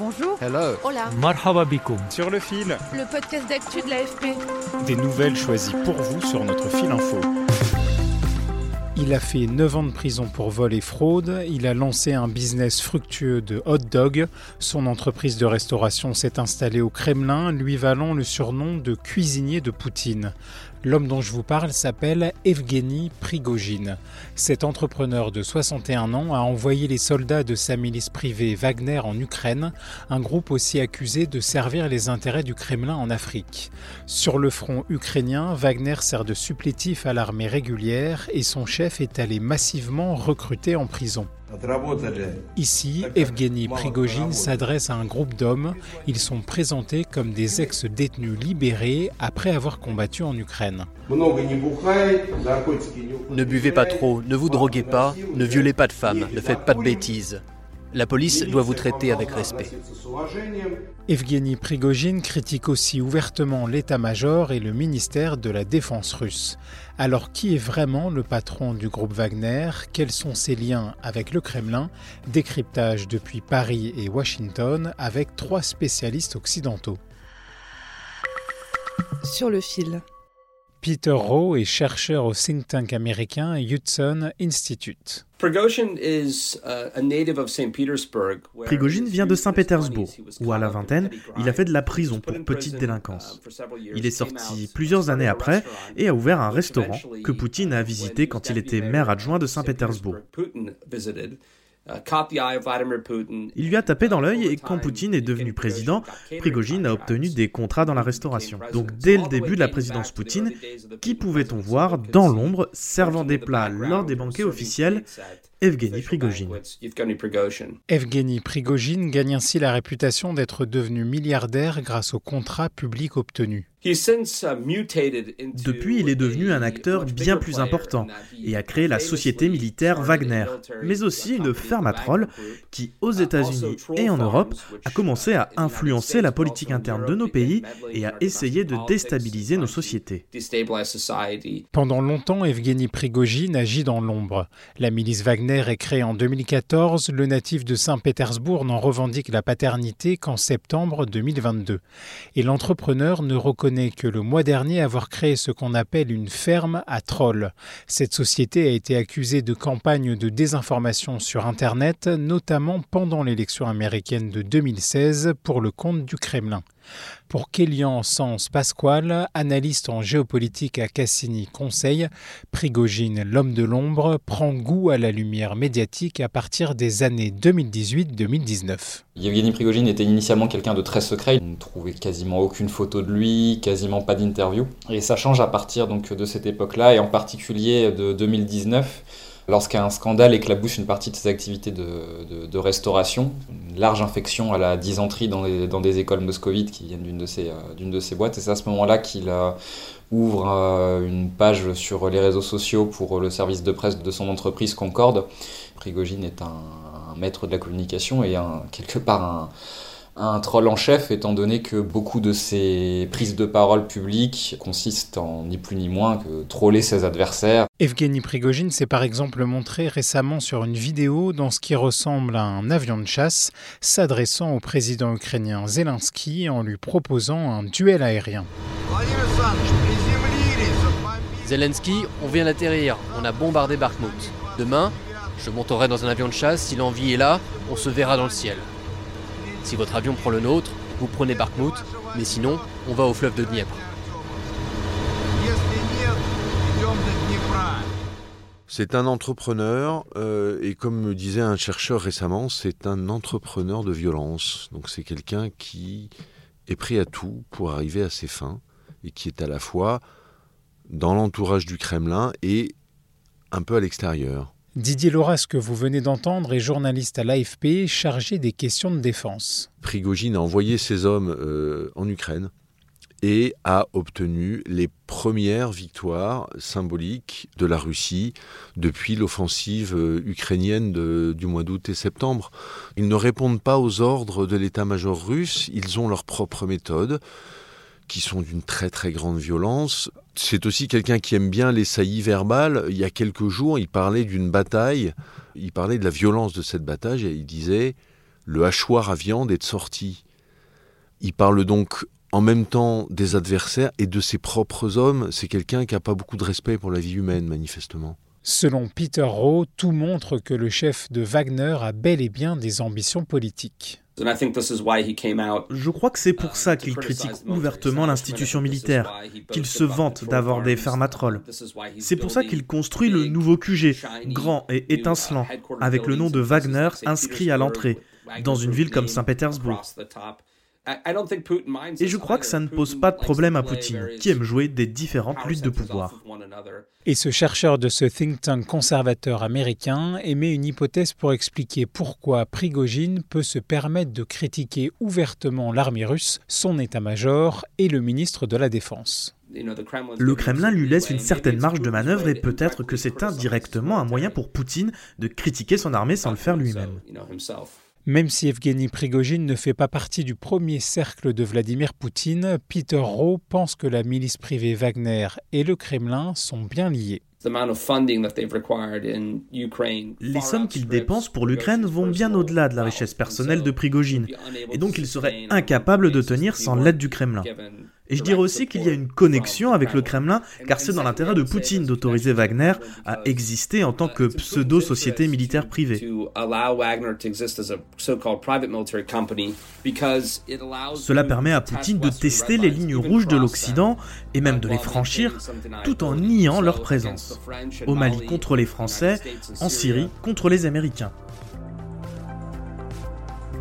Bonjour. Hello. Hola. Marhaba bikoum. Sur le fil. Le podcast d'actu de l'AFP. Des nouvelles choisies pour vous sur notre fil info. Il a fait 9 ans de prison pour vol et fraude. Il a lancé un business fructueux de hot dog. Son entreprise de restauration s'est installée au Kremlin, lui valant le surnom de cuisinier de Poutine. L'homme dont je vous parle s'appelle Evgeny Prigogine. Cet entrepreneur de 61 ans a envoyé les soldats de sa milice privée Wagner en Ukraine, un groupe aussi accusé de servir les intérêts du Kremlin en Afrique. Sur le front ukrainien, Wagner sert de supplétif à l'armée régulière et son chef est allé massivement recruter en prison. Ici, Evgeny Prigogine s'adresse à un groupe d'hommes. Ils sont présentés comme des ex-détenus libérés après avoir combattu en Ukraine. Ne buvez pas trop, ne vous droguez pas, ne violez pas de femmes, ne faites pas de bêtises. La police doit vous traiter avec respect. Evgeny Prigogine critique aussi ouvertement l'état-major et le ministère de la Défense russe. Alors qui est vraiment le patron du groupe Wagner? Quels sont ses liens avec le Kremlin? Décryptage depuis Paris et Washington avec trois spécialistes occidentaux. Sur le fil. Peter Rowe est chercheur au think tank américain Hudson Institute. Prigogine vient de Saint-Pétersbourg, où à la vingtaine, il a fait de la prison pour petite délinquance. Il est sorti plusieurs années après et a ouvert un restaurant que Poutine a visité quand il était maire adjoint de Saint-Pétersbourg. Il lui a tapé dans l'œil et quand Poutine est devenu président, Prigogine a obtenu des contrats dans la restauration. Donc dès le début de la présidence Poutine, qui pouvait-on voir dans l'ombre servant des plats lors des banquets officiels Evgeny Prigogine. Evgeny Prigogine gagne ainsi la réputation d'être devenu milliardaire grâce aux contrats publics obtenus. Depuis, il est devenu un acteur bien plus important et a créé la société militaire Wagner, mais aussi une ferme à trolls qui, aux États-Unis et en Europe, a commencé à influencer la politique interne de nos pays et à essayer de déstabiliser nos sociétés. Pendant longtemps, Evgeny Prigogine agit dans l'ombre. La milice Wagner est créée en 2014. Le natif de Saint-Pétersbourg n'en revendique la paternité qu'en septembre 2022. Et l'entrepreneur ne reconnaît que le mois dernier avoir créé ce qu'on appelle une ferme à trolls. Cette société a été accusée de campagne de désinformation sur Internet, notamment pendant l'élection américaine de 2016 pour le compte du Kremlin. Pour Kélian Sens Pasquale, analyste en géopolitique à Cassini Conseil, Prigogine, l'homme de l'ombre, prend goût à la lumière médiatique à partir des années 2018-2019. Yevgeny Prigogine était initialement quelqu'un de très secret, on ne trouvait quasiment aucune photo de lui, quasiment pas d'interview. Et ça change à partir donc de cette époque-là, et en particulier de 2019 lorsqu'un scandale éclabousse une partie de ses activités de, restauration, une large infection à la dysenterie dans, des écoles moscovites qui viennent d'une de, ces, euh, de ces boîtes. Et c'est à ce moment-là qu'il euh, ouvre euh, une page sur les réseaux sociaux pour le service de presse de son entreprise Concorde. Prigogine est un, maître de la communication et quelque part un un troll en chef, étant donné que beaucoup de ses prises de parole publiques consistent en ni plus ni moins que troller ses adversaires. Evgeny Prigogine s'est par exemple montré récemment sur une vidéo dans ce qui ressemble à un avion de chasse, s'adressant au président ukrainien Zelensky en lui proposant un duel aérien. Zelensky, on vient d'atterrir, on a bombardé Bakhmut. Demain, je monterai dans un avion de chasse, si l'envie est là, on se verra dans le ciel. Si votre avion prend le nôtre, vous prenez Bakhmut, mais sinon, on va au fleuve de Dniepr. C'est un entrepreneur, euh, et comme me disait un chercheur récemment, c'est un entrepreneur de violence. Donc c'est quelqu'un qui est prêt à tout pour arriver à ses fins, et qui est à la fois dans l'entourage du Kremlin et un peu à l'extérieur. Didier Loras, que vous venez d'entendre, est journaliste à l'AFP chargé des questions de défense. Prigogine a envoyé ses hommes euh, en Ukraine et a obtenu les premières victoires symboliques de la Russie depuis l'offensive euh, ukrainienne du mois d'août et septembre. Ils ne répondent pas aux ordres de l'état-major russe, ils ont leurs propres méthodes qui sont d'une très très grande violence. C'est aussi quelqu'un qui aime bien les saillies verbales. Il y a quelques jours, il parlait d'une bataille, il parlait de la violence de cette bataille et il disait le hachoir à viande est sorti. Il parle donc en même temps des adversaires et de ses propres hommes. C'est quelqu'un qui n'a pas beaucoup de respect pour la vie humaine, manifestement. Selon Peter Rowe, tout montre que le chef de Wagner a bel et bien des ambitions politiques. Je crois que c'est pour ça qu'il critique ouvertement l'institution militaire, qu'il se vante d'avoir des fermatrolles. C'est pour ça qu'il construit le nouveau QG, grand et étincelant, avec le nom de Wagner inscrit à l'entrée, dans une ville comme Saint-Pétersbourg. Et je crois que ça ne pose pas de problème à Poutine, qui aime jouer des différentes luttes de pouvoir. Et ce chercheur de ce think tank conservateur américain émet une hypothèse pour expliquer pourquoi Prigogine peut se permettre de critiquer ouvertement l'armée russe, son état-major et le ministre de la Défense. Le Kremlin lui laisse une certaine marge de manœuvre et peut-être que c'est indirectement un moyen pour Poutine de critiquer son armée sans le faire lui-même. Même si Evgeny Prigogine ne fait pas partie du premier cercle de Vladimir Poutine, Peter Rowe pense que la milice privée Wagner et le Kremlin sont bien liés. Les sommes qu'ils dépensent pour l'Ukraine vont bien au-delà de la richesse personnelle de Prigogine, et donc ils seraient incapables de tenir sans l'aide du Kremlin. Et je dirais aussi qu'il y a une connexion avec le Kremlin, car c'est dans l'intérêt de Poutine d'autoriser Wagner à exister en tant que pseudo-société militaire privée. Cela permet à Poutine de tester les lignes rouges de l'Occident et même de les franchir tout en niant leur présence. Au Mali contre les Français, en Syrie contre les Américains.